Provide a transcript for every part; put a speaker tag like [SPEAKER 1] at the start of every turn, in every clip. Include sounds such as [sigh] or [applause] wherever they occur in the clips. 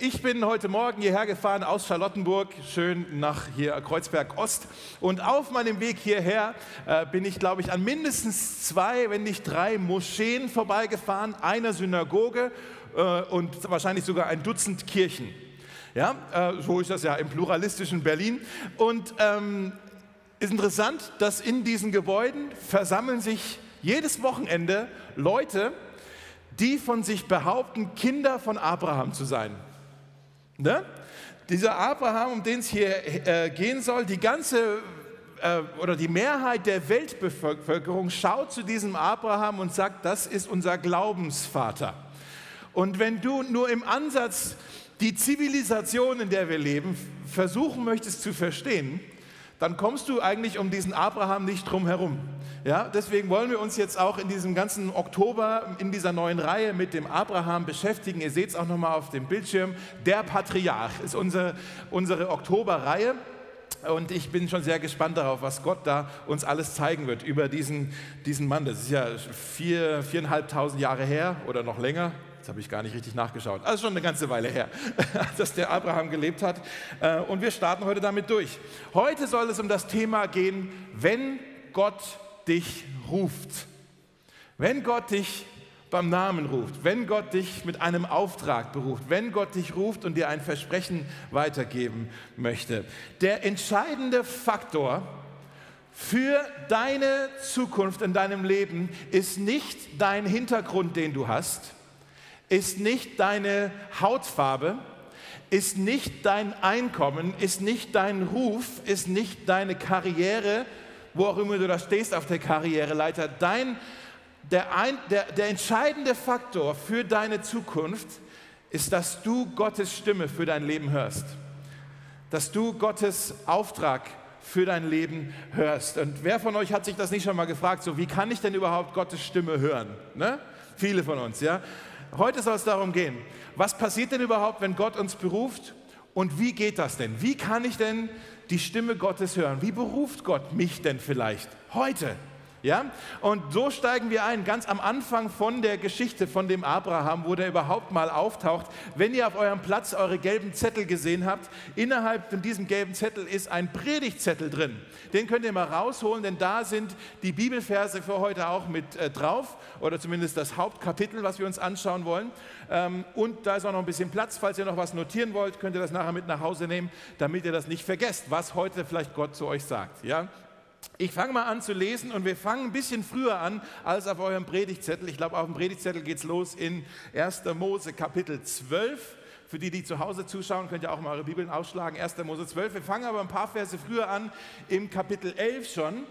[SPEAKER 1] Ich bin heute Morgen hierher gefahren aus Charlottenburg, schön nach hier Kreuzberg Ost. Und auf meinem Weg hierher äh, bin ich, glaube ich, an mindestens zwei, wenn nicht drei Moscheen vorbeigefahren, einer Synagoge äh, und wahrscheinlich sogar ein Dutzend Kirchen. Ja, äh, so ist das ja im pluralistischen Berlin. Und ähm, ist interessant, dass in diesen Gebäuden versammeln sich jedes Wochenende Leute, die von sich behaupten, Kinder von Abraham zu sein. Ne? Dieser Abraham, um den es hier äh, gehen soll, die ganze äh, oder die Mehrheit der Weltbevölkerung schaut zu diesem Abraham und sagt, das ist unser Glaubensvater. Und wenn du nur im Ansatz die Zivilisation, in der wir leben, versuchen möchtest zu verstehen, dann kommst du eigentlich um diesen Abraham nicht drum herum. Ja, deswegen wollen wir uns jetzt auch in diesem ganzen Oktober in dieser neuen Reihe mit dem Abraham beschäftigen. Ihr seht es auch nochmal auf dem Bildschirm. Der Patriarch ist unsere, unsere Oktoberreihe. Und ich bin schon sehr gespannt darauf, was Gott da uns alles zeigen wird über diesen, diesen Mann. Das ist ja vier, viereinhalbtausend Jahre her oder noch länger. Jetzt habe ich gar nicht richtig nachgeschaut. Also schon eine ganze Weile her, [laughs] dass der Abraham gelebt hat. Äh, und wir starten heute damit durch. Heute soll es um das Thema gehen, wenn Gott dich ruft, wenn Gott dich beim Namen ruft, wenn Gott dich mit einem Auftrag beruft, wenn Gott dich ruft und dir ein Versprechen weitergeben möchte. Der entscheidende Faktor für deine Zukunft in deinem Leben ist nicht dein Hintergrund, den du hast, ist nicht deine Hautfarbe, ist nicht dein Einkommen, ist nicht dein Ruf, ist nicht deine Karriere, wo auch immer du da stehst auf der Karriereleiter, dein, der, ein, der, der entscheidende Faktor für deine Zukunft ist, dass du Gottes Stimme für dein Leben hörst. Dass du Gottes Auftrag für dein Leben hörst. Und wer von euch hat sich das nicht schon mal gefragt, so wie kann ich denn überhaupt Gottes Stimme hören? Ne? Viele von uns, ja. Heute soll es darum gehen, was passiert denn überhaupt, wenn Gott uns beruft und wie geht das denn? Wie kann ich denn die Stimme Gottes hören? Wie beruft Gott mich denn vielleicht heute? Ja? Und so steigen wir ein, ganz am Anfang von der Geschichte von dem Abraham, wo der überhaupt mal auftaucht. Wenn ihr auf eurem Platz eure gelben Zettel gesehen habt, innerhalb von diesem gelben Zettel ist ein Predigtzettel drin. Den könnt ihr mal rausholen, denn da sind die Bibelverse für heute auch mit äh, drauf oder zumindest das Hauptkapitel, was wir uns anschauen wollen. Ähm, und da ist auch noch ein bisschen Platz, falls ihr noch was notieren wollt, könnt ihr das nachher mit nach Hause nehmen, damit ihr das nicht vergesst, was heute vielleicht Gott zu euch sagt. Ja? Ich fange mal an zu lesen und wir fangen ein bisschen früher an als auf eurem Predigtzettel. Ich glaube, auf dem Predigtzettel geht es los in 1. Mose Kapitel 12. Für die, die zu Hause zuschauen, könnt ihr auch mal eure Bibeln ausschlagen. 1. Mose 12. Wir fangen aber ein paar Verse früher an, im Kapitel 11 schon.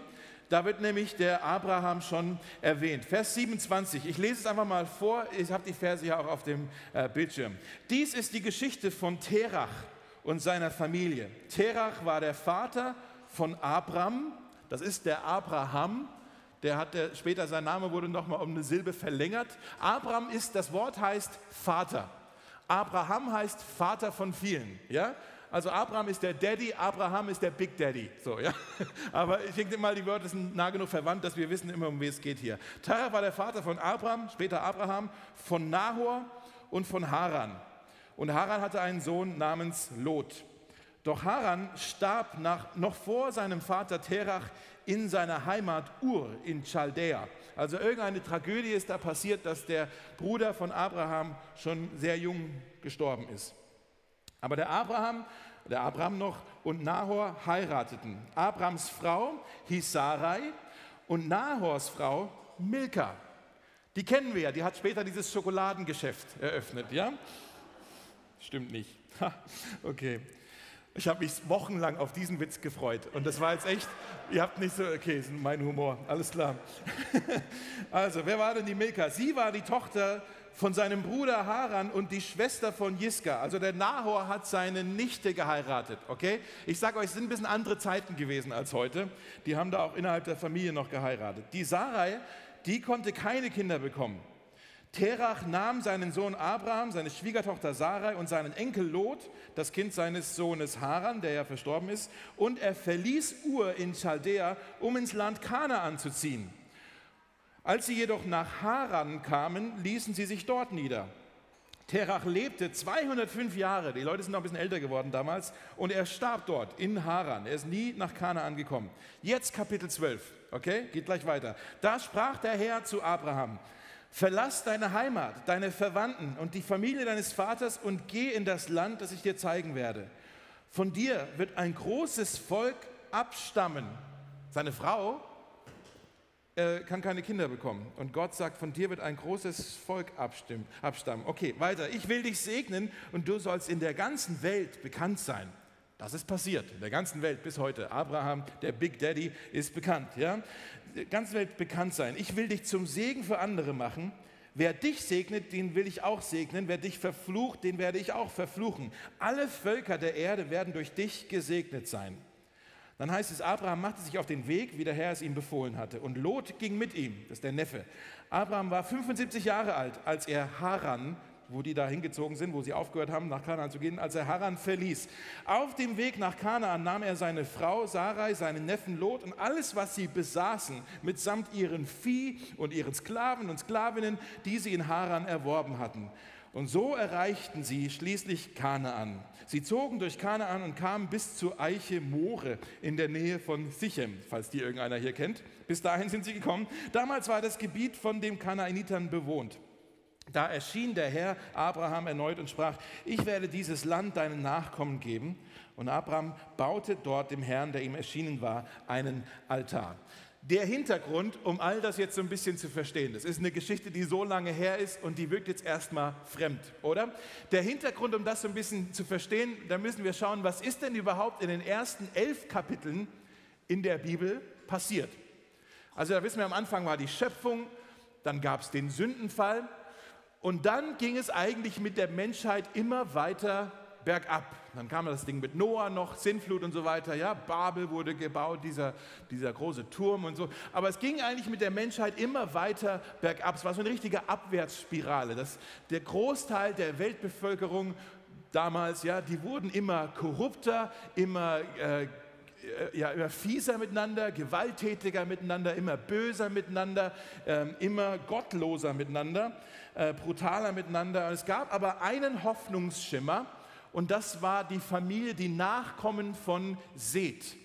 [SPEAKER 1] Da wird nämlich der Abraham schon erwähnt. Vers 27. Ich lese es einfach mal vor. Ich habe die Verse ja auch auf dem äh, Bildschirm. Dies ist die Geschichte von Terach und seiner Familie. Terach war der Vater von Abram das ist der Abraham. Der hatte später sein Name wurde nochmal um eine Silbe verlängert. Abraham ist, das Wort heißt Vater. Abraham heißt Vater von vielen. Ja? Also Abraham ist der Daddy, Abraham ist der Big Daddy. So, ja? [laughs] Aber ich denke mal, die Wörter sind nah genug verwandt, dass wir wissen immer, um wen es geht hier. Terah war der Vater von Abraham, später Abraham, von Nahor und von Haran. Und Haran hatte einen Sohn namens Lot. Doch Haran starb nach, noch vor seinem Vater Terach in seiner Heimat Ur in Chaldea. Also irgendeine Tragödie ist da passiert, dass der Bruder von Abraham schon sehr jung gestorben ist. Aber der Abraham, der Abraham noch und Nahor heirateten. Abrahams Frau hieß Sarai und Nahors Frau Milka. Die kennen wir ja, die hat später dieses Schokoladengeschäft eröffnet, ja? Stimmt nicht. [laughs] okay. Ich habe mich wochenlang auf diesen Witz gefreut. Und das war jetzt echt, ihr habt nicht so, okay, ist mein Humor, alles klar. [laughs] Also, wer war denn die Milka? Sie war die Tochter von seinem Bruder Haran und die Schwester von Jiska. Also der Nahor hat seine Nichte geheiratet, okay? Ich sage euch, es sind ein bisschen andere Zeiten gewesen als heute. Die haben da auch innerhalb der Familie noch geheiratet. Die Sarai, die konnte keine Kinder bekommen. Terach nahm seinen Sohn Abraham, seine Schwiegertochter Sarai und seinen Enkel Lot, das Kind seines Sohnes Haran, der ja verstorben ist, und er verließ Ur in Chaldea, um ins Land Kanaan zu ziehen. Als sie jedoch nach Haran kamen, ließen sie sich dort nieder. Terach lebte 205 Jahre, die Leute sind noch ein bisschen älter geworden damals, und er starb dort in Haran. Er ist nie nach Kanaan gekommen. Jetzt Kapitel 12, okay, geht gleich weiter. Da sprach der Herr zu Abraham, verlass deine Heimat, deine Verwandten und die Familie deines Vaters und geh in das Land, das ich dir zeigen werde. Von dir wird ein großes Volk abstammen. Seine Frau äh, kann keine Kinder bekommen. Und Gott sagt, von dir wird ein großes Volk abstammen. Okay, weiter. Ich will dich segnen und du sollst in der ganzen Welt bekannt sein. Das ist passiert, in der ganzen Welt bis heute. Abraham, der Big Daddy, ist bekannt. Ja? Der ganzen Welt bekannt sein. Ich will dich zum Segen für andere machen. Wer dich segnet, den will ich auch segnen. Wer dich verflucht, den werde ich auch verfluchen. Alle Völker der Erde werden durch dich gesegnet sein. Dann heißt es, Abraham machte sich auf den Weg, wie der Herr es ihm befohlen hatte. Und Lot ging mit ihm, das ist der Neffe. Abraham war 75 Jahre alt, als er Haran, wo die da hingezogen sind, wo sie aufgehört haben, nach Kanaan zu gehen, als er Haran verließ. Auf dem Weg nach Kanaan nahm er seine Frau Sarai, seinen Neffen Lot und alles, was sie besaßen, mitsamt ihren Vieh und ihren Sklaven und Sklavinnen, die sie in Haran erworben hatten. Und so erreichten sie schließlich Kanaan. Sie zogen durch Kanaan und kamen bis zur Eiche More in der Nähe von Sichem, falls die irgendeiner hier kennt. Bis dahin sind sie gekommen. Damals war das Gebiet von den Kanaanitern bewohnt. Da erschien der Herr Abraham erneut und sprach, ich werde dieses Land deinen Nachkommen geben. Und Abraham baute dort dem Herrn, der ihm erschienen war, einen Altar der Hintergrund, um all das jetzt so ein bisschen zu verstehen. Das ist eine Geschichte, die so lange her ist und die wirkt jetzt erstmal fremd, oder? Der Hintergrund, um das so ein bisschen zu verstehen, da müssen wir schauen, was ist denn überhaupt in den ersten elf Kapiteln in der Bibel passiert. Also da wissen wir, am Anfang war die Schöpfung, dann gab es den Sündenfall und dann ging es eigentlich mit der Menschheit immer weiter bergab. Dann kam das Ding mit Noah noch, Sintflut und so weiter. Ja, Babel wurde gebaut, dieser, dieser große Turm und so. Aber es ging eigentlich mit der Menschheit immer weiter bergab. Es war so eine richtige Abwärtsspirale. Das, der Großteil der Weltbevölkerung damals, ja, die wurden immer korrupter, immer äh, ja, immer fieser miteinander, gewalttätiger miteinander, immer böser miteinander, äh, immer gottloser miteinander, äh, brutaler miteinander. Und es gab aber einen Hoffnungsschimmer, und das war die Familie, die Nachkommen von Seth.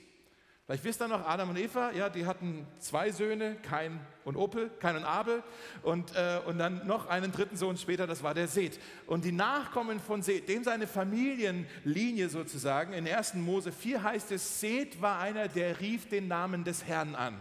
[SPEAKER 1] Vielleicht wisst ihr noch, Adam und Eva, ja, die hatten zwei Söhne, Kain und Opel, Kain und Abel und, äh, und dann noch einen dritten Sohn später, das war der Seth. Und die Nachkommen von Seth, dem seine Familienlinie sozusagen, in 1. Mose 4 heißt es, Seth war einer, der rief den Namen des Herrn an.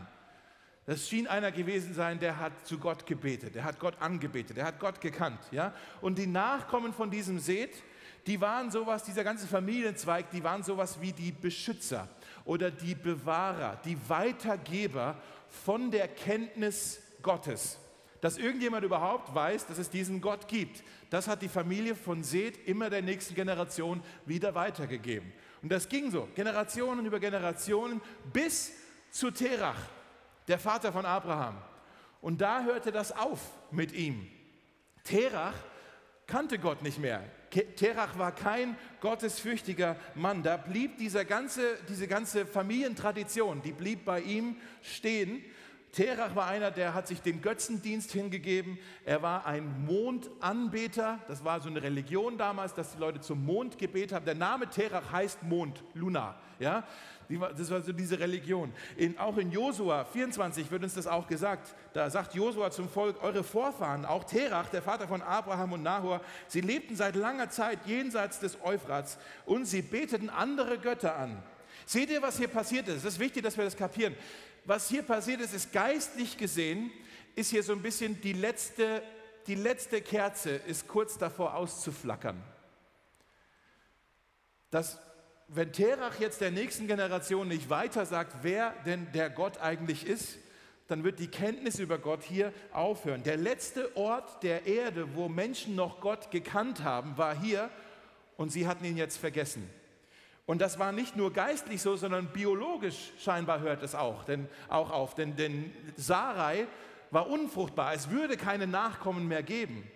[SPEAKER 1] Das schien einer gewesen sein, der hat zu Gott gebetet, der hat Gott angebetet, der hat Gott gekannt. Ja? Und die Nachkommen von diesem Seth, die waren sowas, dieser ganze Familienzweig, die waren sowas wie die Beschützer oder die Bewahrer, die Weitergeber von der Kenntnis Gottes. Dass irgendjemand überhaupt weiß, dass es diesen Gott gibt. Das hat die Familie von Seth immer der nächsten Generation wieder weitergegeben. Und das ging so, Generationen über Generationen, bis zu Terach, der Vater von Abraham. Und da hörte das auf mit ihm. Terach kannte Gott nicht mehr. Terach war kein gottesfürchtiger Mann. Da blieb dieser ganze, diese ganze Familientradition, die blieb bei ihm stehen. Terach war einer, der hat sich dem Götzendienst hingegeben. Er war ein Mondanbeter. Das war so eine Religion damals, dass die Leute zum Mond gebet haben. Der Name Terach heißt Mond, Luna. Ja? Das war so diese Religion. In, auch in Josua 24 wird uns das auch gesagt. Da sagt Josua zum Volk, eure Vorfahren, auch Terach, der Vater von Abraham und Nahor, sie lebten seit langer Zeit jenseits des Euphrats und sie beteten andere Götter an. Seht ihr, was hier passiert ist? Es ist wichtig, dass wir das kapieren. Was hier passiert ist, ist geistlich gesehen, ist hier so ein bisschen die letzte, die letzte Kerze ist kurz davor auszuflackern. Das wenn Terach jetzt der nächsten Generation nicht weiter sagt, wer denn der Gott eigentlich ist, dann wird die Kenntnis über Gott hier aufhören. Der letzte Ort der Erde, wo Menschen noch Gott gekannt haben, war hier und sie hatten ihn jetzt vergessen. Und das war nicht nur geistlich so, sondern biologisch scheinbar hört es auch, denn, auch auf. Denn, denn Sarai war unfruchtbar. Es würde keine Nachkommen mehr geben.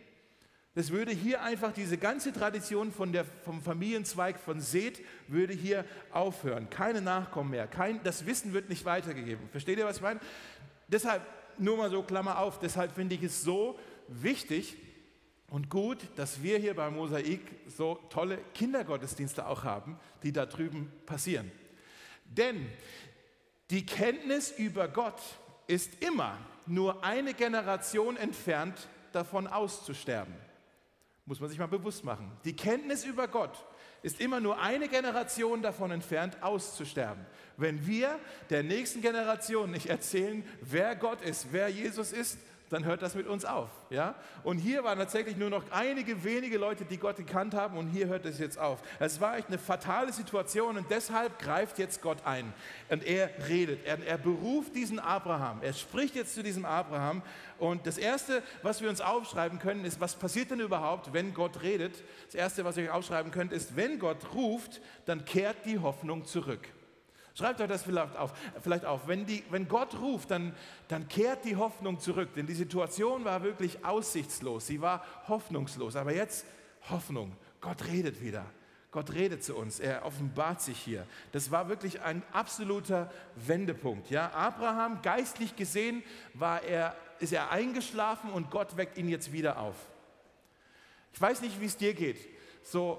[SPEAKER 1] Das würde hier einfach diese ganze Tradition von der, vom Familienzweig von Seth würde hier aufhören. Keine Nachkommen mehr. Kein, das Wissen wird nicht weitergegeben. Versteht ihr, was ich meine? Deshalb, nur mal so Klammer auf, deshalb finde ich es so wichtig, Und gut, dass wir hier beim Mosaik so tolle Kindergottesdienste auch haben, die da drüben passieren. Denn die Kenntnis über Gott ist immer nur eine Generation entfernt davon auszusterben. Muss man sich mal bewusst machen. Die Kenntnis über Gott ist immer nur eine Generation davon entfernt, auszusterben. Wenn wir der nächsten Generation nicht erzählen, wer Gott ist, wer Jesus ist, dann hört das mit uns auf. Ja? Und hier waren tatsächlich nur noch einige wenige Leute, die Gott gekannt haben und hier hört es jetzt auf. Es war echt eine fatale Situation und deshalb greift jetzt Gott ein und er redet, er, er beruft diesen Abraham, er spricht jetzt zu diesem Abraham und das Erste, was wir uns aufschreiben können, ist, was passiert denn überhaupt, wenn Gott redet? Das Erste, was ihr euch aufschreiben könnt, ist, wenn Gott ruft, dann kehrt die Hoffnung zurück. Schreibt euch das vielleicht auf. Vielleicht auf. Wenn, die, wenn Gott ruft, dann, dann kehrt die Hoffnung zurück. Denn die Situation war wirklich aussichtslos. Sie war hoffnungslos. Aber jetzt Hoffnung. Gott redet wieder. Gott redet zu uns. Er offenbart sich hier. Das war wirklich ein absoluter Wendepunkt. Ja? Abraham, geistlich gesehen, war er, ist er eingeschlafen und Gott weckt ihn jetzt wieder auf. Ich weiß nicht, wie es dir geht. So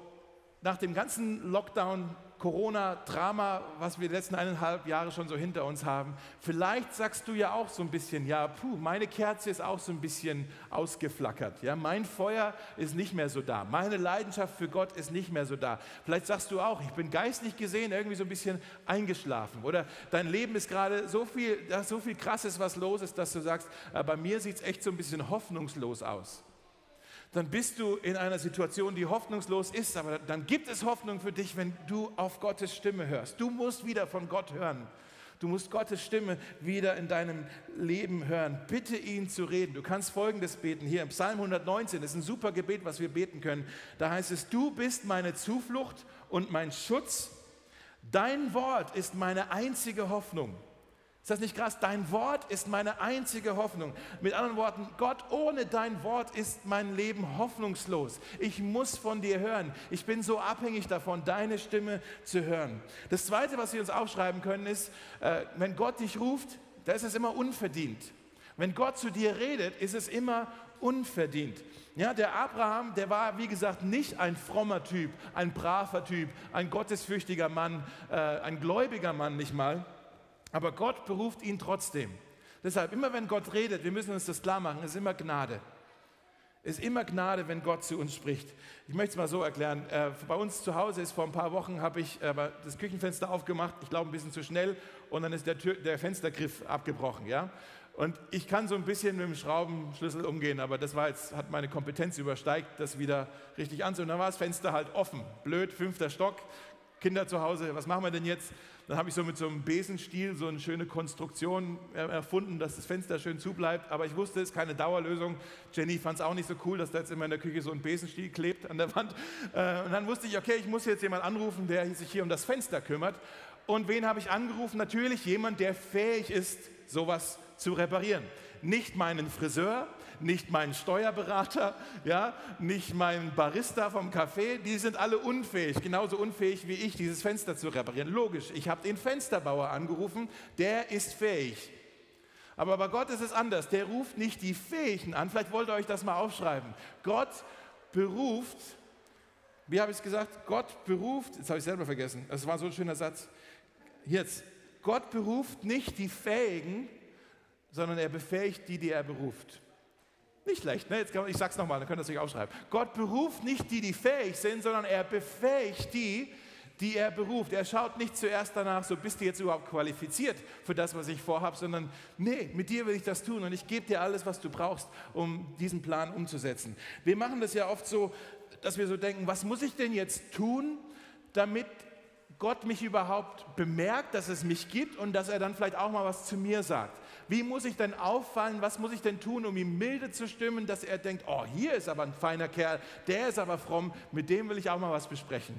[SPEAKER 1] nach dem ganzen Lockdown Corona-Drama, was wir die letzten eineinhalb Jahre schon so hinter uns haben. Vielleicht sagst du ja auch so ein bisschen, ja, puh, meine Kerze ist auch so ein bisschen ausgeflackert. Ja, mein Feuer ist nicht mehr so da. Meine Leidenschaft für Gott ist nicht mehr so da. Vielleicht sagst du auch, ich bin geistlich gesehen irgendwie so ein bisschen eingeschlafen. Oder dein Leben ist gerade so viel, da ist so viel Krasses, was los ist, dass du sagst, äh, bei mir sieht es echt so ein bisschen hoffnungslos aus dann bist du in einer Situation, die hoffnungslos ist, aber dann gibt es Hoffnung für dich, wenn du auf Gottes Stimme hörst. Du musst wieder von Gott hören. Du musst Gottes Stimme wieder in deinem Leben hören. Bitte ihn zu reden. Du kannst Folgendes beten hier im Psalm 119. Das ist ein super Gebet, was wir beten können. Da heißt es, du bist meine Zuflucht und mein Schutz. Dein Wort ist meine einzige Hoffnung. Ist das nicht krass? Dein Wort ist meine einzige Hoffnung. Mit anderen Worten, Gott, ohne dein Wort ist mein Leben hoffnungslos. Ich muss von dir hören. Ich bin so abhängig davon, deine Stimme zu hören. Das Zweite, was wir uns aufschreiben können, ist, äh, wenn Gott dich ruft, da ist es immer unverdient. Wenn Gott zu dir redet, ist es immer unverdient. Ja, der Abraham, der war, wie gesagt, nicht ein frommer Typ, ein braver Typ, ein gottesfürchtiger Mann, äh, ein gläubiger Mann nicht mal aber Gott beruft ihn trotzdem. Deshalb, immer wenn Gott redet, wir müssen uns das klar machen, ist immer Gnade. Ist immer Gnade, wenn Gott zu uns spricht. Ich möchte es mal so erklären. Äh, bei uns zu Hause ist vor ein paar Wochen, habe ich äh, das Küchenfenster aufgemacht, ich glaube ein bisschen zu schnell, und dann ist der, Tür, der Fenstergriff abgebrochen. Ja? Und ich kann so ein bisschen mit dem Schraubenschlüssel umgehen, aber das war jetzt, hat meine Kompetenz übersteigt, das wieder richtig anzunehmen. Dann war das Fenster halt offen. Blöd, fünfter Stock, Kinder zu Hause, was machen wir denn jetzt? Dann habe ich so mit so einem Besenstiel so eine schöne Konstruktion erfunden, dass das Fenster schön zubleibt. Aber ich wusste, es ist keine Dauerlösung. Jenny fand es auch nicht so cool, dass da jetzt immer in der Küche so ein Besenstiel klebt an der Wand. Äh, und dann wusste ich, okay, ich muss jetzt jemanden anrufen, der sich hier um das Fenster kümmert. Und wen habe ich angerufen? Natürlich jemand, der fähig ist, sowas zu reparieren. Nicht meinen Friseur, nicht meinen Steuerberater, ja, nicht meinen Barista vom Café, die sind alle unfähig, genauso unfähig wie ich, dieses Fenster zu reparieren. Logisch, ich habe den Fensterbauer angerufen, der ist fähig. Aber bei Gott ist es anders, der ruft nicht die Fähigen an, vielleicht wollt ihr euch das mal aufschreiben. Gott beruft, wie habe ich es gesagt? Gott beruft, jetzt habe ich selber vergessen, das war so ein schöner Satz. Jetzt, Gott beruft nicht die Fähigen, sondern er befähigt die, die er beruft. Nicht schlecht, ne? Jetzt kann, ich sag's nochmal, dann könnt ihr es euch aufschreiben. Gott beruft nicht die, die fähig sind, sondern er befähigt die, die er beruft. Er schaut nicht zuerst danach, so bist du jetzt überhaupt qualifiziert für das, was ich vorhabe, sondern nee, mit dir will ich das tun und ich gebe dir alles, was du brauchst, um diesen Plan umzusetzen. Wir machen das ja oft so, dass wir so denken, was muss ich denn jetzt tun, damit Gott mich überhaupt bemerkt, dass es mich gibt und dass er dann vielleicht auch mal was zu mir sagt. Wie muss ich denn auffallen? Was muss ich denn tun, um ihm milde zu stimmen, dass er denkt, oh, hier ist aber ein feiner Kerl, der ist aber fromm, mit dem will ich auch mal was besprechen.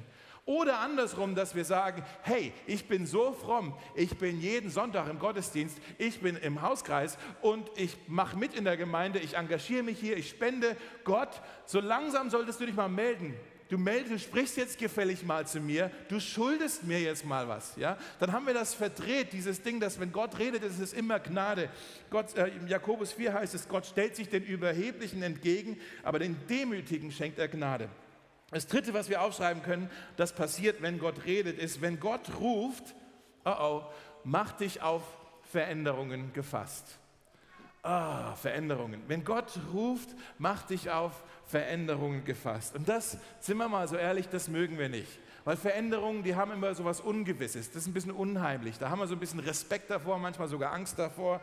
[SPEAKER 1] Oder andersrum, dass wir sagen, hey, ich bin so fromm, ich bin jeden Sonntag im Gottesdienst, ich bin im Hauskreis und ich mache mit in der Gemeinde, ich engagiere mich hier, ich spende Gott. So langsam solltest du dich mal melden. Du meldest, sprichst jetzt gefällig mal zu mir, du schuldest mir jetzt mal was. Ja? Dann haben wir das verdreht, dieses Ding, dass wenn Gott redet, ist es immer Gnade. Gott, äh, Jakobus 4 heißt es, Gott stellt sich den Überheblichen entgegen, aber den Demütigen schenkt er Gnade. Das Dritte, was wir aufschreiben können, das passiert, wenn Gott redet, ist, wenn Gott ruft, oh oh, mach dich auf Veränderungen gefasst. Ah, Veränderungen. Wenn Gott ruft, mach dich auf Veränderungen gefasst. Und das, sind wir mal so ehrlich, das mögen wir nicht. Weil Veränderungen, die haben immer so was Ungewisses. Das ist ein bisschen unheimlich. Da haben wir so ein bisschen Respekt davor, manchmal sogar Angst davor.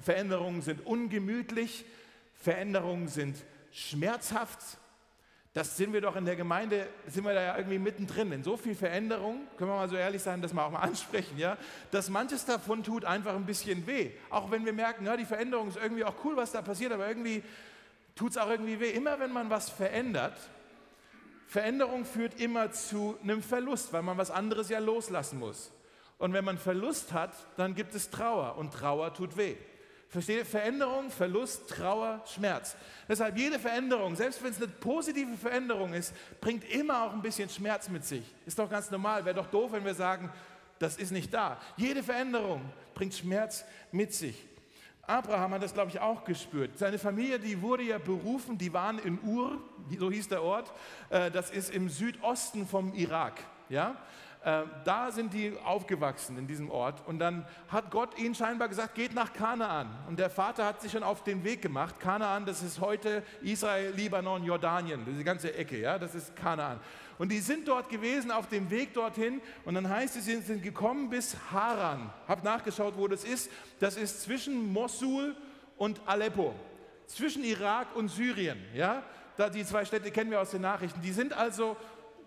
[SPEAKER 1] Veränderungen sind ungemütlich. Veränderungen sind schmerzhaft. Das sind wir doch in der Gemeinde, sind wir da ja irgendwie mittendrin. In so viel Veränderung, können wir mal so ehrlich sein, dass wir auch mal [laughs] ansprechen, ja, dass manches davon tut einfach ein bisschen weh. Auch wenn wir merken, ja, die Veränderung ist irgendwie auch cool, was da passiert, aber irgendwie tut es auch irgendwie weh. Immer wenn man was verändert, Veränderung führt immer zu einem Verlust, weil man was anderes ja loslassen muss. Und wenn man Verlust hat, dann gibt es Trauer und Trauer tut weh. Verstehe? Veränderung, Verlust, Trauer, Schmerz. Deshalb jede Veränderung, selbst wenn es eine positive Veränderung ist, bringt immer auch ein bisschen Schmerz mit sich. Ist doch ganz normal. Wäre doch doof, wenn wir sagen, das ist nicht da. Jede Veränderung bringt Schmerz mit sich. Abraham hat das, glaube ich, auch gespürt. Seine Familie, die wurde ja berufen, die waren in Ur, so hieß der Ort. Äh, das ist im Südosten vom Irak. Ja? Äh, da sind die aufgewachsen in diesem Ort. Und dann hat Gott ihnen scheinbar gesagt, geht nach Kanaan. Und der Vater hat sich schon auf den Weg gemacht. Kanaan, das ist heute Israel, Libanon, Jordanien, diese ganze Ecke, ja, das ist Kanaan. Und die sind dort gewesen, auf dem Weg dorthin. Und dann heißt es, sie sind gekommen bis Haran. Hab nachgeschaut, wo das ist. Das ist zwischen Mosul und Aleppo. Zwischen Irak und Syrien. Ja? Da, die zwei Städte kennen wir aus den Nachrichten. Die sind also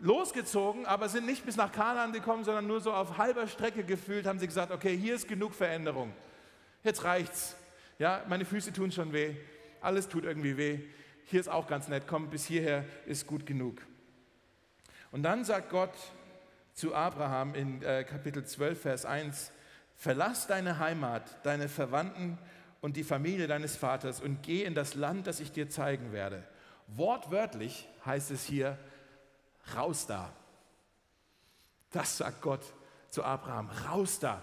[SPEAKER 1] losgezogen, aber sind nicht bis nach Kanaan gekommen, sondern nur so auf halber Strecke gefühlt, haben sie gesagt, okay, hier ist genug Veränderung. Jetzt reicht's. Ja, meine Füße tun schon weh. Alles tut irgendwie weh. Hier ist auch ganz nett. Komm, bis hierher ist gut genug. Und dann sagt Gott zu Abraham in äh, Kapitel 12, Vers 1, verlass deine Heimat, deine Verwandten und die Familie deines Vaters und geh in das Land, das ich dir zeigen werde. Wortwörtlich heißt es hier, raus da. Das sagt Gott zu Abraham, raus da.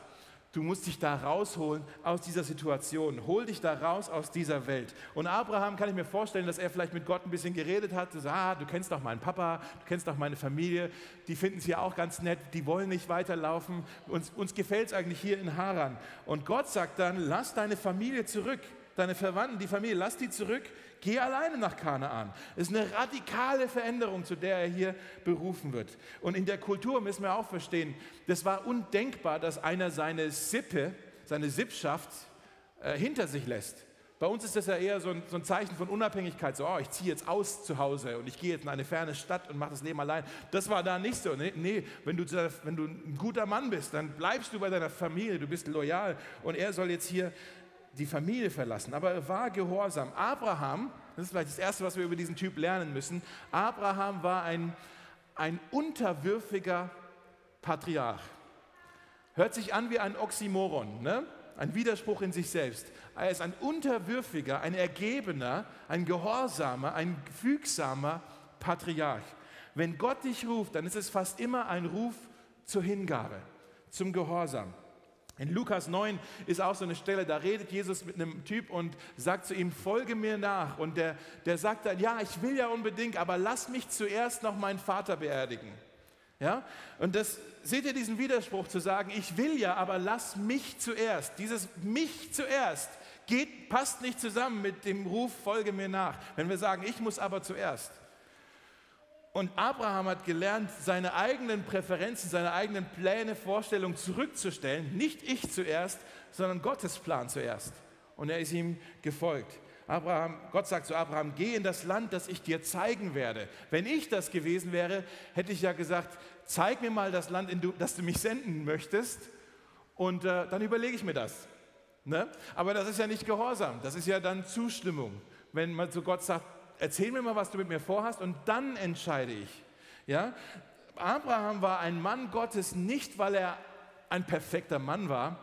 [SPEAKER 1] Du musst dich da rausholen aus dieser Situation. Hol dich da raus aus dieser Welt. Und Abraham kann ich mir vorstellen, dass er vielleicht mit Gott ein bisschen geredet hat. So, ah, du kennst doch meinen Papa, du kennst doch meine Familie. Die finden es ja auch ganz nett. Die wollen nicht weiterlaufen. Uns, uns gefällt es eigentlich hier in Haran. Und Gott sagt dann, lass deine Familie zurück deine Verwandten, die Familie, lass die zurück, geh alleine nach Kanaan. Das ist eine radikale Veränderung, zu der er hier berufen wird. Und in der Kultur müssen wir auch verstehen, das war undenkbar, dass einer seine Sippe, seine Sippschaft äh, hinter sich lässt. Bei uns ist das ja eher so ein, so ein, Zeichen von Unabhängigkeit, so, oh, ich ziehe jetzt aus zu Hause und ich gehe jetzt in eine ferne Stadt und mache das Leben allein. Das war da nicht so. Nee, nee wenn, du, wenn du ein guter Mann bist, dann bleibst du bei deiner Familie, du bist loyal und er soll jetzt hier die Familie verlassen, aber er war gehorsam. Abraham, das ist vielleicht das Erste, was wir über diesen Typ lernen müssen, Abraham war ein, ein unterwürfiger Patriarch. Hört sich an wie ein Oxymoron, ne? ein Widerspruch in sich selbst. Er ist ein unterwürfiger, ein ergebener, ein gehorsamer, ein fügsamer Patriarch. Wenn Gott dich ruft, dann ist es fast immer ein Ruf zur Hingabe, zum Gehorsam. In Lukas 9 ist auch so eine Stelle, da redet Jesus mit einem Typ und sagt zu ihm, folge mir nach. Und der, der sagt dann, ja, ich will ja unbedingt, aber lass mich zuerst noch meinen Vater beerdigen. Ja? Und das, seht ihr diesen Widerspruch zu sagen, ich will ja, aber lass mich zuerst. Dieses mich zuerst geht, passt nicht zusammen mit dem Ruf, folge mir nach. Wenn wir sagen, ich muss aber zuerst. Und Abraham hat gelernt, seine eigenen Präferenzen, seine eigenen Pläne, Vorstellungen zurückzustellen. Nicht ich zuerst, sondern Gottes Plan zuerst. Und er ist ihm gefolgt. Abraham, Gott sagt zu Abraham, geh in das Land, das ich dir zeigen werde. Wenn ich das gewesen wäre, hätte ich ja gesagt, zeig mir mal das Land, in das du mich senden möchtest. Und äh, dann überlege ich mir das. Ne? Aber das ist ja nicht Gehorsam, das ist ja dann Zustimmung. Wenn man zu Gott sagt, erzähl mir mal, was du mit mir vorhast und dann entscheide ich. Ja? Abraham war ein Mann Gottes nicht, weil er ein perfekter Mann war,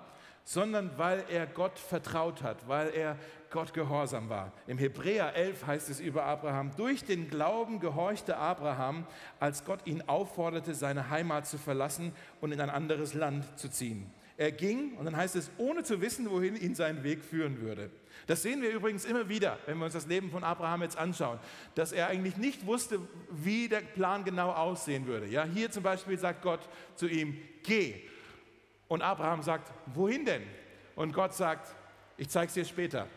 [SPEAKER 1] sondern weil er Gott vertraut hat, weil er Gott gehorsam war. Im Hebräer 11 heißt es über Abraham, durch den Glauben gehorchte Abraham, als Gott ihn aufforderte, seine Heimat zu verlassen und in ein anderes Land zu ziehen. Er ging, und dann heißt es, ohne zu wissen, wohin ihn sein Weg führen würde. Das sehen wir übrigens immer wieder, wenn wir uns das Leben von Abraham jetzt anschauen, dass er eigentlich nicht wusste, wie der Plan genau aussehen würde. Ja, hier zum Beispiel sagt Gott zu ihm, geh. Und Abraham sagt, wohin denn? Und Gott sagt, ich zeige es dir später.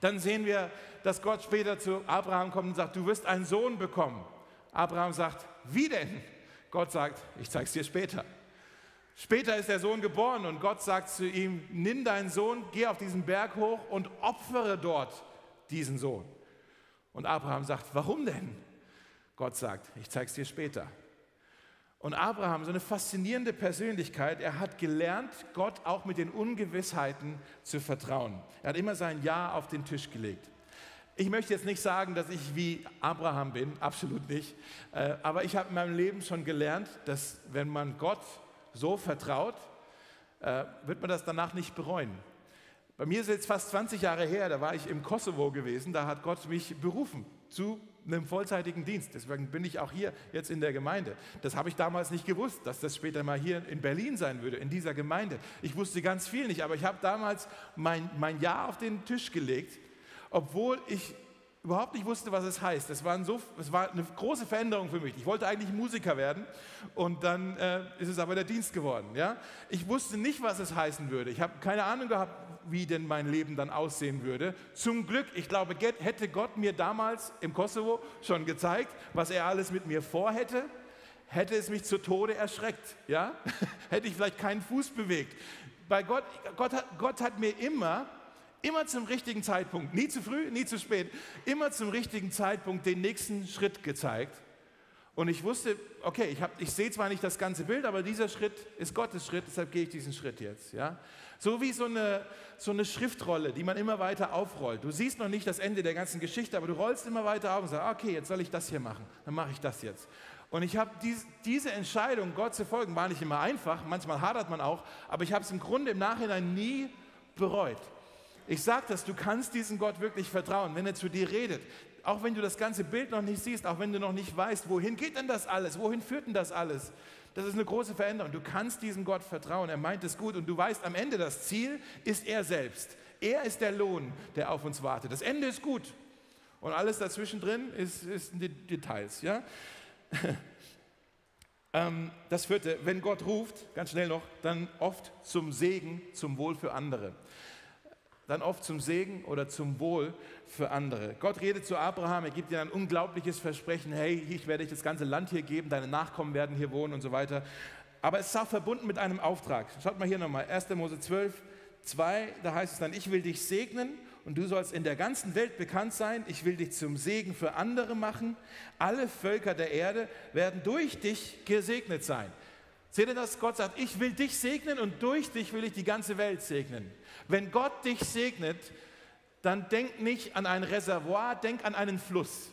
[SPEAKER 1] Dann sehen wir, dass Gott später zu Abraham kommt und sagt, du wirst einen Sohn bekommen. Abraham sagt, wie denn? Gott sagt, ich zeige es dir später. Später ist der Sohn geboren und Gott sagt zu ihm, nimm deinen Sohn, geh auf diesen Berg hoch und opfere dort diesen Sohn. Und Abraham sagt, warum denn? Gott sagt, ich zeige es dir später. Und Abraham, so eine faszinierende Persönlichkeit, er hat gelernt, Gott auch mit den Ungewissheiten zu vertrauen. Er hat immer sein Ja auf den Tisch gelegt. Ich möchte jetzt nicht sagen, dass ich wie Abraham bin, absolut nicht. Äh, aber ich habe in meinem Leben schon gelernt, dass wenn man Gott so vertraut, äh, wird man das danach nicht bereuen. Bei mir ist es jetzt fast 20 Jahre her, da war ich im Kosovo gewesen, da hat Gott mich berufen zu einem vollzeitigen Dienst. Deswegen bin ich auch hier jetzt in der Gemeinde. Das habe ich damals nicht gewusst, dass das später mal hier in Berlin sein würde, in dieser Gemeinde. Ich wusste ganz viel nicht, aber ich habe damals mein, mein Ja auf den Tisch gelegt, obwohl ich überhaupt nicht wusste, was es heißt. Es war, so, es war eine große Veränderung für mich. Ich wollte eigentlich Musiker werden und dann äh, ist es aber der Dienst geworden. Ja? Ich wusste nicht, was es heißen würde. Ich habe keine Ahnung gehabt, wie denn mein Leben dann aussehen würde. Zum Glück, ich glaube, hätte Gott mir damals im Kosovo schon gezeigt, was er alles mit mir vorhätte, hätte es mich zu Tode erschreckt. Ja? [laughs] hätte ich vielleicht keinen Fuß bewegt. Bei Gott, Gott, hat, Gott hat mir immer Immer zum richtigen Zeitpunkt, nie zu früh, nie zu spät, immer zum richtigen Zeitpunkt den nächsten Schritt gezeigt. Und ich wusste, okay, ich, ich sehe zwar nicht das ganze Bild, aber dieser Schritt ist Gottes Schritt, deshalb gehe ich diesen Schritt jetzt. Ja? So wie so eine, so eine Schriftrolle, die man immer weiter aufrollt. Du siehst noch nicht das Ende der ganzen Geschichte, aber du rollst immer weiter auf und sagst, okay, jetzt soll ich das hier machen, dann mache ich das jetzt. Und ich habe dies, diese Entscheidung, Gott zu folgen, war nicht immer einfach, manchmal hadert man auch, aber ich habe es im Grunde im Nachhinein nie bereut. Ich sage das, du kannst diesem Gott wirklich vertrauen, wenn er zu dir redet. Auch wenn du das ganze Bild noch nicht siehst, auch wenn du noch nicht weißt, wohin geht denn das alles, wohin führt denn das alles. Das ist eine große Veränderung. Du kannst diesem Gott vertrauen, er meint es gut und du weißt, am Ende das Ziel ist er selbst. Er ist der Lohn, der auf uns wartet. Das Ende ist gut und alles dazwischen drin ist, ist die Details. Ja? [laughs] Ähm, das vierte, wenn Gott ruft, ganz schnell noch, dann oft zum Segen, zum Wohl für andere dann oft zum Segen oder zum Wohl für andere. Gott redet zu Abraham, er gibt ihm ein unglaubliches Versprechen, hey, ich werde dich das ganze Land hier geben, deine Nachkommen werden hier wohnen und so weiter. Aber es ist verbunden mit einem Auftrag. Schaut mal hier nochmal, 1. Mose 12, 2, da heißt es dann, ich will dich segnen und du sollst in der ganzen Welt bekannt sein, ich will dich zum Segen für andere machen, alle Völker der Erde werden durch dich gesegnet sein. Seht ihr das? Gott sagt, ich will dich segnen und durch dich will ich die ganze Welt segnen. Wenn Gott dich segnet, dann denk nicht an ein Reservoir, denk an einen Fluss.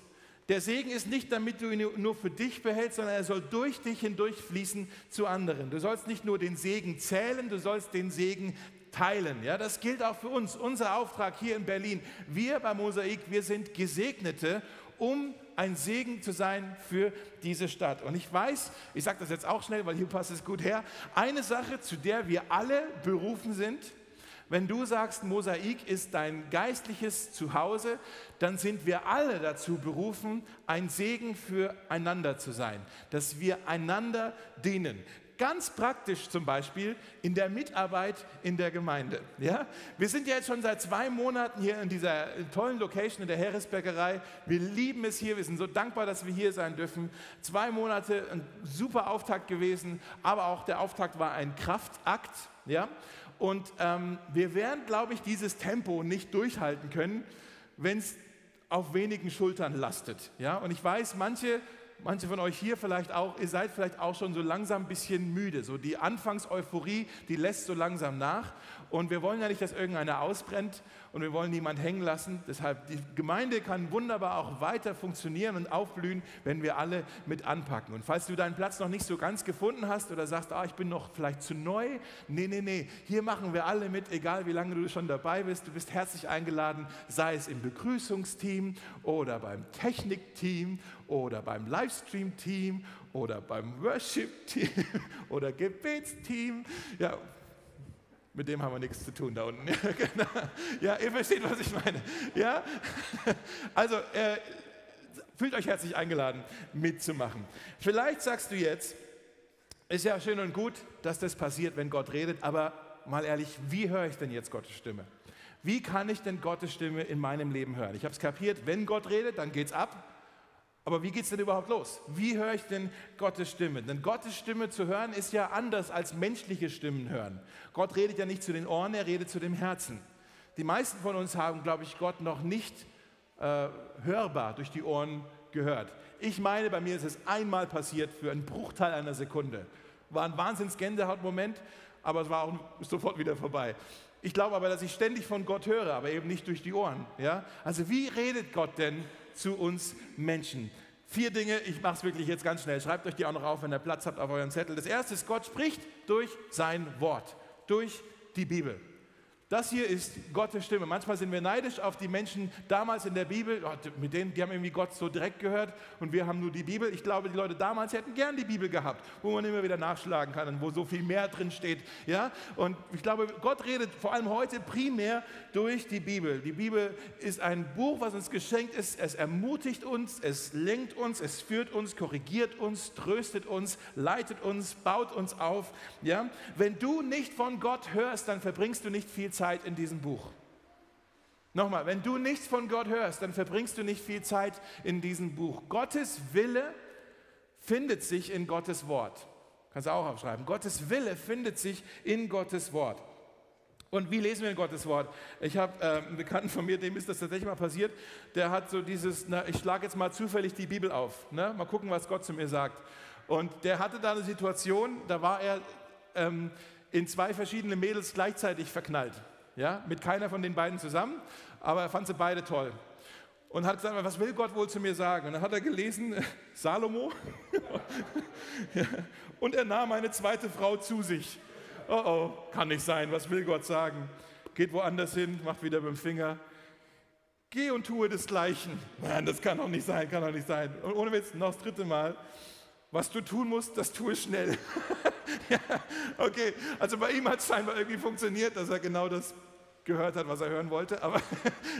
[SPEAKER 1] Der Segen ist nicht, damit du ihn nur für dich behältst, sondern er soll durch dich hindurch fließen zu anderen. Du sollst nicht nur den Segen zählen, du sollst den Segen teilen. Ja, das gilt auch für uns. Unser Auftrag hier in Berlin. Wir bei Mosaik, wir sind Gesegnete, um ein Segen zu sein für diese Stadt. Und ich weiß, ich sage das jetzt auch schnell, weil hier passt es gut her, eine Sache, zu der wir alle berufen sind, wenn du sagst, Mosaik ist dein geistliches Zuhause, dann sind wir alle dazu berufen, ein Segen füreinander zu sein, dass wir einander dienen. Ganz praktisch zum Beispiel in der Mitarbeit in der Gemeinde. Ja? Wir sind ja jetzt schon seit zwei Monaten hier in dieser tollen Location in der Heeresbäckerei. Wir lieben es hier, wir sind so dankbar, dass wir hier sein dürfen. Zwei Monate, ein super Auftakt gewesen, aber auch der Auftakt war ein Kraftakt. Ja? Und ähm, wir werden, glaube ich, dieses Tempo nicht durchhalten können, wenn es auf wenigen Schultern lastet. Ja? Und ich weiß, manche manche von euch hier vielleicht auch, ihr seid vielleicht auch schon so langsam ein bisschen müde. So die Anfangseuphorie, die lässt so langsam nach. Und wir wollen ja nicht, dass irgendeiner ausbrennt und wir wollen niemand hängen lassen. Deshalb, die Gemeinde kann wunderbar auch weiter funktionieren und aufblühen, wenn wir alle mit anpacken. Und falls du deinen Platz noch nicht so ganz gefunden hast oder sagst, ah, ich bin noch vielleicht zu neu, nee, nee, nee, hier machen wir alle mit, egal wie lange du schon dabei bist. Du bist herzlich eingeladen, sei es im Begrüßungsteam oder beim Technikteam oder beim Livestream-Team oder beim Worship-Team [laughs] oder Gebetsteam. Ja, mit dem haben wir nichts zu tun da unten. [laughs] Ja, genau. ja ihr versteht, was ich meine. Ja? Also, äh, fühlt euch herzlich eingeladen, mitzumachen. Vielleicht sagst du jetzt, ist ja schön und gut, dass das passiert, wenn Gott redet, aber mal ehrlich, wie höre ich denn jetzt Gottes Stimme? Wie kann ich denn Gottes Stimme in meinem Leben hören? Ich habe es kapiert, wenn Gott redet, dann geht's ab. Aber wie geht es denn überhaupt los? Wie höre ich denn Gottes Stimme? Denn Gottes Stimme zu hören ist ja anders als menschliche Stimmen hören. Gott redet ja nicht zu den Ohren, er redet zu dem Herzen. Die meisten von uns haben, glaube ich, Gott noch nicht äh, hörbar durch die Ohren gehört. Ich meine, bei mir ist es einmal passiert für einen Bruchteil einer Sekunde. War ein Wahnsinns-Gänsehaut-Moment, aber es war auch sofort wieder vorbei. Ich glaube aber, dass ich ständig von Gott höre, aber eben nicht durch die Ohren. Ja? Also wie redet Gott denn zu uns Menschen. Vier Dinge, ich mache es wirklich jetzt ganz schnell. Schreibt euch die auch noch auf, wenn ihr Platz habt auf euren Zettel. Das erste ist, Gott spricht durch sein Wort, durch die Bibel. Das hier ist Gottes Stimme. Manchmal sind wir neidisch auf die Menschen damals in der Bibel. Oh, mit denen, die haben irgendwie Gott so direkt gehört und wir haben nur die Bibel. Ich glaube, die Leute damals hätten gern die Bibel gehabt, wo man immer wieder nachschlagen kann und wo so viel mehr drin steht. Ja? Und ich glaube, Gott redet vor allem heute primär durch die Bibel. Die Bibel ist ein Buch, was uns geschenkt ist. Es ermutigt uns, es lenkt uns, es führt uns, korrigiert uns, tröstet uns, leitet uns, baut uns auf. Ja? Wenn du nicht von Gott hörst, dann verbringst du nicht viel Zeit Zeit in diesem Buch. Nochmal, wenn du nichts von Gott hörst, dann verbringst du nicht viel Zeit in diesem Buch. Gottes Wille findet sich in Gottes Wort. Kannst du auch aufschreiben. Gottes Wille findet sich in Gottes Wort. Und wie lesen wir in Gottes Wort? Ich habe äh, einen Bekannten von mir, dem ist das tatsächlich mal passiert, der hat so dieses, na, ich schlage jetzt mal zufällig die Bibel auf, ne? mal gucken, was Gott zu mir sagt. Und der hatte da eine Situation, da war er ähm, in zwei verschiedene Mädels gleichzeitig verknallt. Ja, mit keiner von den beiden zusammen, aber er fand sie beide toll. Und hat gesagt, was will Gott wohl zu mir sagen? Und dann hat er gelesen, [laughs] Salomo. [laughs] und er nahm eine zweite Frau zu sich. Oh oh, kann nicht sein, was will Gott sagen? Geht woanders hin, macht wieder mit dem Finger. Geh und tue desgleichen. Nein, das kann doch nicht sein, kann doch nicht sein. Und ohne Witz, noch das dritte Mal. Was du tun musst, das tue schnell. [laughs] ja, okay, also bei ihm hat es scheinbar irgendwie funktioniert, dass er genau das gehört hat, was er hören wollte. Aber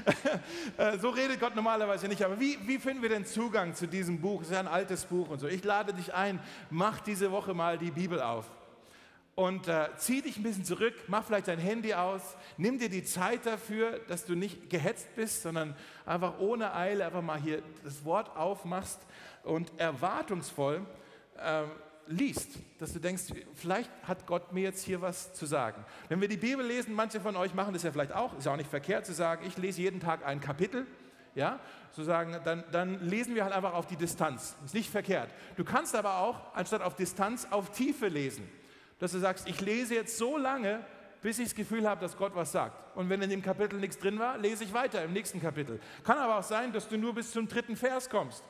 [SPEAKER 1] [laughs] äh, so redet Gott normalerweise nicht. Aber wie, wie finden wir denn Zugang zu diesem Buch? Es ist ja ein altes Buch und so. Ich lade dich ein, mach diese Woche mal die Bibel auf. Und äh, zieh dich ein bisschen zurück, mach vielleicht dein Handy aus, nimm dir die Zeit dafür, dass du nicht gehetzt bist, sondern einfach ohne Eile einfach mal hier das Wort aufmachst und erwartungsvoll äh, liest, dass du denkst, vielleicht hat Gott mir jetzt hier was zu sagen. Wenn wir die Bibel lesen, manche von euch machen das ja vielleicht auch, ist ja auch nicht verkehrt zu sagen, ich lese jeden Tag ein Kapitel, ja, so sagen, dann, dann lesen wir halt einfach auf die Distanz. Ist nicht verkehrt. Du kannst aber auch, anstatt auf Distanz, auf Tiefe lesen. Dass du sagst, ich lese jetzt so lange, bis ich das Gefühl habe, dass Gott was sagt. Und wenn in dem Kapitel nichts drin war, lese ich weiter im nächsten Kapitel. Kann aber auch sein, dass du nur bis zum dritten Vers kommst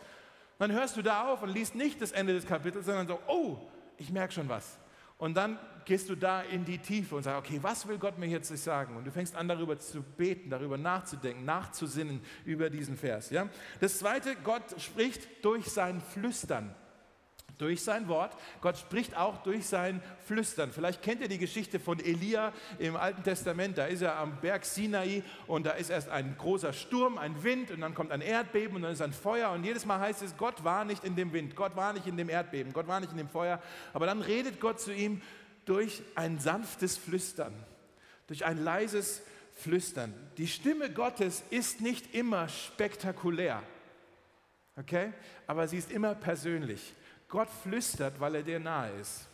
[SPEAKER 1] dann hörst du da auf und liest nicht das Ende des Kapitels, sondern so, oh, ich merke schon was. Und dann gehst du da in die Tiefe und sagst, okay, was will Gott mir jetzt sagen? Und du fängst an, darüber zu beten, darüber nachzudenken, nachzusinnen über diesen Vers. Ja? Das zweite, Gott spricht durch sein Flüstern durch sein Wort. Gott spricht auch durch sein Flüstern. Vielleicht kennt ihr die Geschichte von Elia im Alten Testament. Da ist er am Berg Sinai und da ist erst ein großer Sturm, ein Wind und dann kommt ein Erdbeben und dann ist ein Feuer. Und jedes Mal heißt es, Gott war nicht in dem Wind, Gott war nicht in dem Erdbeben, Gott war nicht in dem Feuer. Aber dann redet Gott zu ihm durch ein sanftes Flüstern, durch ein leises Flüstern. Die Stimme Gottes ist nicht immer spektakulär. Okay? Aber sie ist immer persönlich. Gott flüstert, weil er dir nahe ist.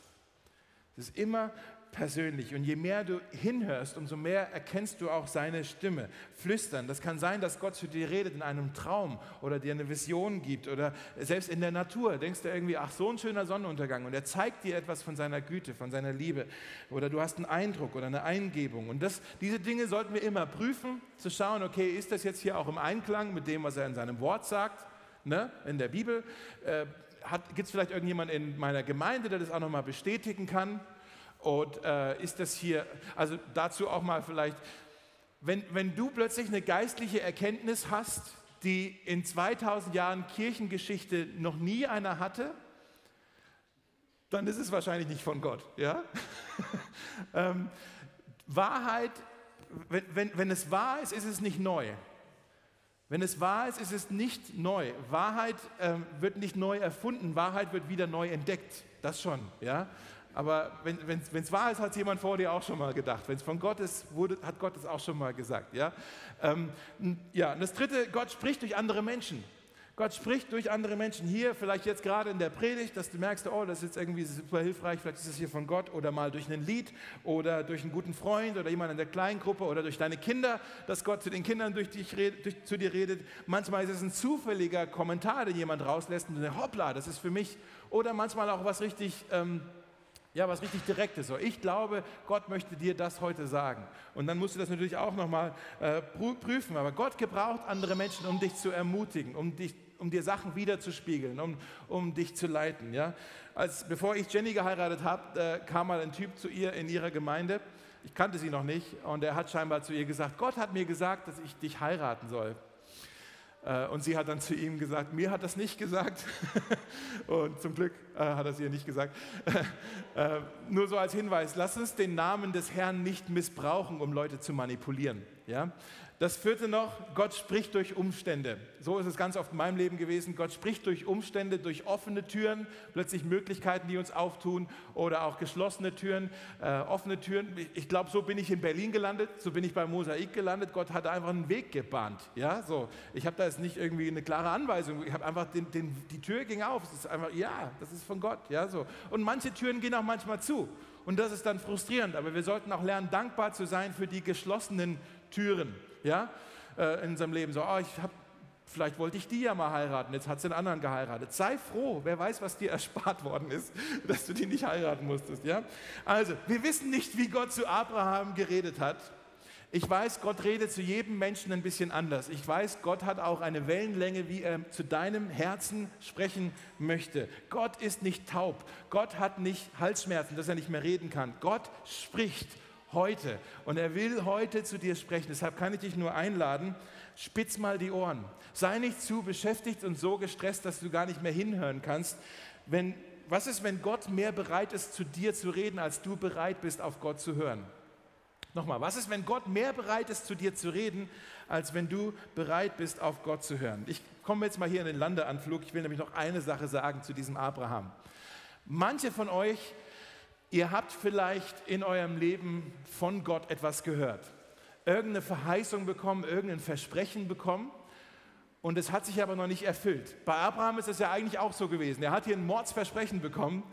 [SPEAKER 1] Es ist immer persönlich. Und je mehr du hinhörst, umso mehr erkennst du auch seine Stimme. Flüstern. Das kann sein, dass Gott zu dir redet in einem Traum oder dir eine Vision gibt oder selbst in der Natur. Denkst du irgendwie, ach, so ein schöner Sonnenuntergang. Und er zeigt dir etwas von seiner Güte, von seiner Liebe. Oder du hast einen Eindruck oder eine Eingebung. Und das, diese Dinge sollten wir immer prüfen, zu schauen, okay, ist das jetzt hier auch im Einklang mit dem, was er in seinem Wort sagt, ne, in der Bibel? Äh, Gibt es vielleicht irgendjemand in meiner Gemeinde, der das auch nochmal bestätigen kann? Und äh, ist das hier, also dazu auch mal vielleicht, wenn, wenn du plötzlich eine geistliche Erkenntnis hast, die in 2000 Jahren Kirchengeschichte noch nie einer hatte, dann ist es wahrscheinlich nicht von Gott. Ja? [laughs] ähm, Wahrheit, wenn, wenn, wenn es wahr ist, ist es nicht neu. Wenn es wahr ist, ist es nicht neu. Wahrheit ähm, wird nicht neu erfunden, Wahrheit wird wieder neu entdeckt. Das schon, ja. Aber wenn es wahr ist, hat es jemand vor dir auch schon mal gedacht. Wenn es von Gott ist, wurde, hat Gott es auch schon mal gesagt. Ja? Ähm, ja, und das dritte, Gott spricht durch andere Menschen. Gott spricht durch andere Menschen hier, vielleicht jetzt gerade in der Predigt, dass du merkst, oh, das ist jetzt irgendwie super hilfreich, vielleicht ist es hier von Gott oder mal durch ein Lied oder durch einen guten Freund oder jemand in der Kleingruppe oder durch deine Kinder, dass Gott zu den Kindern durch dich redet, durch, zu dir redet. Manchmal ist es ein zufälliger Kommentar, den jemand rauslässt und du denkst, hoppla, das ist für mich. Oder manchmal auch was richtig... Ähm, ja, was richtig Direktes. Ich glaube, Gott möchte dir das heute sagen. Und dann musst du das natürlich auch nochmal äh, prüfen. Aber Gott gebraucht andere Menschen, um dich zu ermutigen, um, dich, um dir Sachen wiederzuspiegeln, um, um dich zu leiten. Ja? Als, bevor ich Jenny geheiratet habe, äh, kam mal ein Typ zu ihr in ihrer Gemeinde. Ich kannte sie noch nicht. Und er hat scheinbar zu ihr gesagt, Gott hat mir gesagt, dass ich dich heiraten soll. Äh, und sie hat dann zu ihm gesagt, mir hat das nicht gesagt. [laughs] Und zum Glück äh, hat er es ihr nicht gesagt. [laughs] Äh, nur so als Hinweis, lass uns den Namen des Herrn nicht missbrauchen, um Leute zu manipulieren. Ja? Das vierte noch, Gott spricht durch Umstände. So ist es ganz oft in meinem Leben gewesen. Gott spricht durch Umstände, durch offene Türen, plötzlich Möglichkeiten, die uns auftun oder auch geschlossene Türen, äh, offene Türen. Ich glaube, so bin ich in Berlin gelandet, so bin ich bei Mosaik gelandet. Gott hat einfach einen Weg gebahnt. Ja, so. Ich habe da jetzt nicht irgendwie eine klare Anweisung. Ich habe einfach den, den, die Tür ging auf. Es ist einfach, ja, das ist von Gott. Ja, so. Und manche Türen gehen auch manchmal zu. Und das ist dann frustrierend. Aber wir sollten auch lernen, dankbar zu sein für die geschlossenen Türen ja, äh, in seinem Leben. So, oh, ich habe Vielleicht wollte ich die ja mal heiraten, jetzt hat sie einen anderen geheiratet. Sei froh, wer weiß, was dir [laughs] erspart worden ist, dass du die nicht heiraten musstest. Ja? Also, wir wissen nicht, wie Gott zu Abraham geredet hat. Ich weiß, Gott redet zu jedem Menschen ein bisschen anders. Ich weiß, Gott hat auch eine Wellenlänge, wie er zu deinem Herzen sprechen möchte. Gott ist nicht taub. Gott hat nicht Halsschmerzen, dass er nicht mehr reden kann. Gott spricht heute. Und er will heute zu dir sprechen. Deshalb kann ich dich nur einladen, spitz mal die Ohren. Sei nicht zu beschäftigt und so gestresst, dass du gar nicht mehr hinhören kannst. Wenn, was ist, wenn Gott mehr bereit ist, zu dir zu reden, als du bereit bist, auf Gott zu hören? Nochmal, was ist, wenn Gott mehr bereit ist, zu dir zu reden, als wenn du bereit bist, auf Gott zu hören? Ich komme jetzt mal hier in den Landeanflug. Ich will nämlich noch eine Sache sagen zu diesem Abraham. Manche von euch Ihr habt vielleicht in eurem Leben von Gott etwas gehört, irgendeine Verheißung bekommen, irgendein Versprechen bekommen und es hat sich aber noch nicht erfüllt. Bei Abraham ist es ja eigentlich auch so gewesen. Er hat hier ein Mordsversprechen bekommen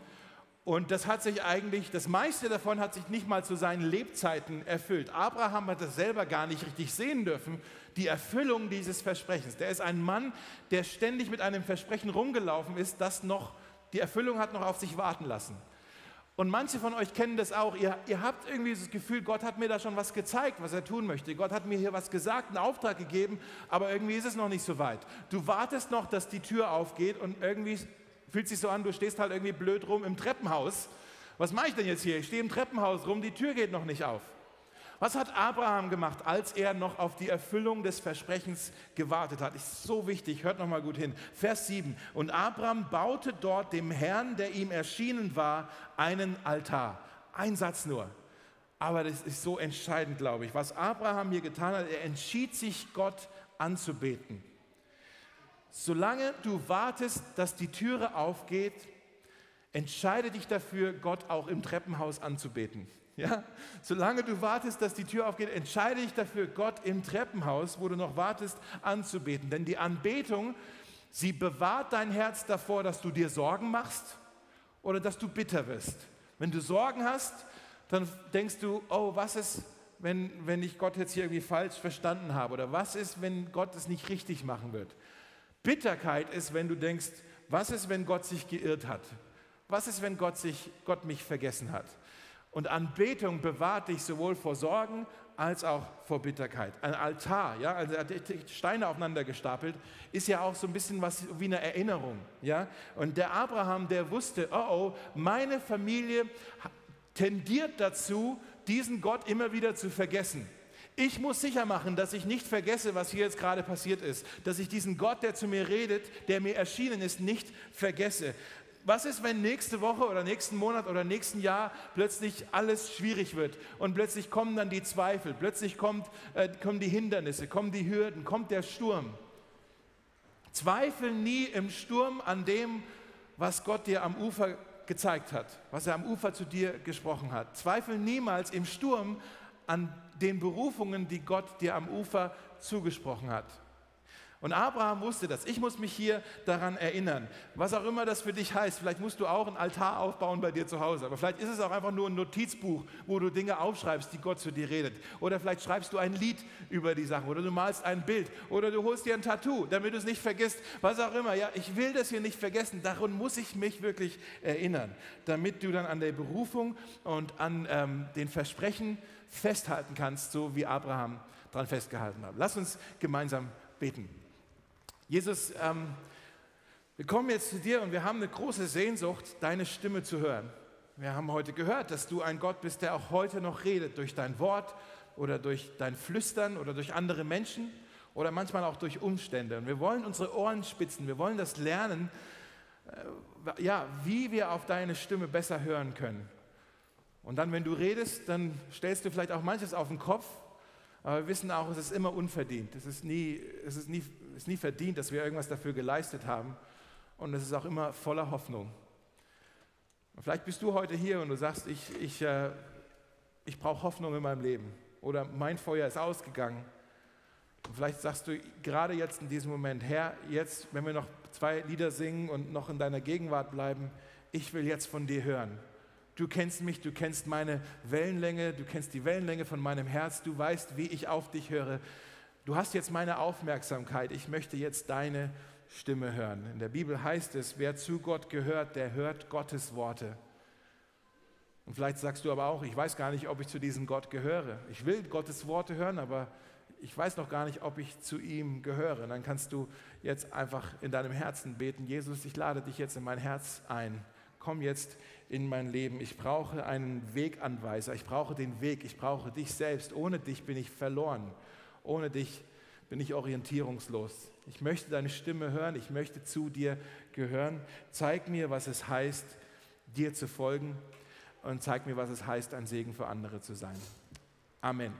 [SPEAKER 1] und das hat sich eigentlich, das meiste davon hat sich nicht mal zu seinen Lebzeiten erfüllt. Abraham hat das selber gar nicht richtig sehen dürfen, die Erfüllung dieses Versprechens. Der ist ein Mann, der ständig mit einem Versprechen rumgelaufen ist, das noch, die Erfüllung hat noch auf sich warten lassen. Und manche von euch kennen das auch. Ihr, ihr, habt irgendwie das Gefühl, Gott hat mir da schon was gezeigt, was er tun möchte. Gott hat mir hier was gesagt, einen Auftrag gegeben, aber irgendwie ist es noch nicht so weit. Du wartest noch, dass die Tür aufgeht und irgendwie fühlt sich so an, du stehst halt irgendwie blöd rum im Treppenhaus. Was mache ich denn jetzt hier? Ich stehe im Treppenhaus rum, die Tür geht noch nicht auf. Was hat Abraham gemacht, als er noch auf die Erfüllung des Versprechens gewartet hat? Ist so wichtig, hört noch mal gut hin. Vers 7. Und Abraham baute dort dem Herrn, der ihm erschienen war, einen Altar. Ein Satz nur. Aber das ist so entscheidend, glaube ich. Was Abraham hier getan hat, er entschied sich, Gott anzubeten. Solange du wartest, dass die Türe aufgeht, entscheide dich dafür, Gott auch im Treppenhaus anzubeten. Ja? Solange du wartest, dass die Tür aufgeht, entscheide dich dafür, Gott im Treppenhaus, wo du noch wartest, anzubeten. Denn die Anbetung, sie bewahrt dein Herz davor, dass du dir Sorgen machst oder dass du bitter wirst. Wenn du Sorgen hast, dann denkst du, oh, was ist, wenn, wenn ich Gott jetzt hier irgendwie falsch verstanden habe? Oder was ist, wenn Gott es nicht richtig machen wird? Bitterkeit ist, wenn du denkst, was ist, wenn Gott sich geirrt hat? Was ist, wenn Gott, sich, Gott mich vergessen hat? Und Anbetung bewahrt dich sowohl vor Sorgen als auch vor Bitterkeit. Ein Altar, ja, also Steine aufeinander gestapelt, ist ja auch so ein bisschen was wie eine Erinnerung, ja. Und der Abraham, der wusste, oh oh, meine Familie tendiert dazu, diesen Gott immer wieder zu vergessen. Ich muss sicher machen, dass ich nicht vergesse, was hier jetzt gerade passiert ist, dass ich diesen Gott, der zu mir redet, der mir erschienen ist, nicht vergesse. Was ist, wenn nächste Woche oder nächsten Monat oder nächsten Jahr plötzlich alles schwierig wird und plötzlich kommen dann die Zweifel, plötzlich kommt, äh, kommen die Hindernisse, kommen die Hürden, kommt der Sturm? Zweifel nie im Sturm an dem, was Gott dir am Ufer gezeigt hat, was er am Ufer zu dir gesprochen hat. Zweifel niemals im Sturm an den Berufungen, die Gott dir am Ufer zugesprochen hat. Und Abraham wusste das. Ich muss mich hier daran erinnern. Was auch immer das für dich heißt. Vielleicht musst du auch ein Altar aufbauen bei dir zu Hause. Aber vielleicht ist es auch einfach nur ein Notizbuch, wo du Dinge aufschreibst, die Gott zu dir redet. Oder vielleicht schreibst du ein Lied über die Sache. Oder du malst ein Bild. Oder du holst dir ein Tattoo, damit du es nicht vergisst. Was auch immer. Ja, ich will das hier nicht vergessen. Daran muss ich mich wirklich erinnern. Damit du dann an der Berufung und an ähm, den Versprechen festhalten kannst, so wie Abraham daran festgehalten hat. Lass uns gemeinsam beten. Jesus, ähm, wir kommen jetzt zu dir und wir haben eine große Sehnsucht, deine Stimme zu hören. Wir haben heute gehört, dass du ein Gott bist, der auch heute noch redet, durch dein Wort oder durch dein Flüstern oder durch andere Menschen oder manchmal auch durch Umstände. Und wir wollen unsere Ohren spitzen, wir wollen das lernen, äh, ja, wie wir auf deine Stimme besser hören können. Und dann, wenn du redest, dann stellst du vielleicht auch manches auf den Kopf aber wir wissen auch, es ist immer unverdient. Es ist nie, es ist nie, ist nie verdient, dass wir irgendwas dafür geleistet haben. Und es ist auch immer voller Hoffnung. Und vielleicht bist du heute hier und du sagst, ich, ich, äh, ich brauche Hoffnung in meinem Leben. Oder mein Feuer ist ausgegangen. Und vielleicht sagst du gerade jetzt in diesem Moment, Herr, jetzt, wenn wir noch zwei Lieder singen und noch in deiner Gegenwart bleiben, ich will jetzt von dir hören. Du kennst mich, du kennst meine Wellenlänge, du kennst die Wellenlänge von meinem Herz, du weißt, wie ich auf dich höre. Du hast jetzt meine Aufmerksamkeit, ich möchte jetzt deine Stimme hören. In der Bibel heißt es, wer zu Gott gehört, der hört Gottes Worte. Und vielleicht sagst du aber auch, ich weiß gar nicht, ob ich zu diesem Gott gehöre. Ich will Gottes Worte hören, aber ich weiß noch gar nicht, ob ich zu ihm gehöre. Und dann kannst du jetzt einfach in deinem Herzen beten, Jesus, ich lade dich jetzt in mein Herz ein komm jetzt in mein Leben. Ich brauche einen Weganweiser. Ich brauche den Weg. Ich brauche dich selbst. Ohne dich bin ich verloren. Ohne dich bin ich orientierungslos. Ich möchte deine Stimme hören. Ich möchte zu dir gehören. Zeig mir, was es heißt, dir zu folgen. Und zeig mir, was es heißt, ein Segen für andere zu sein. Amen.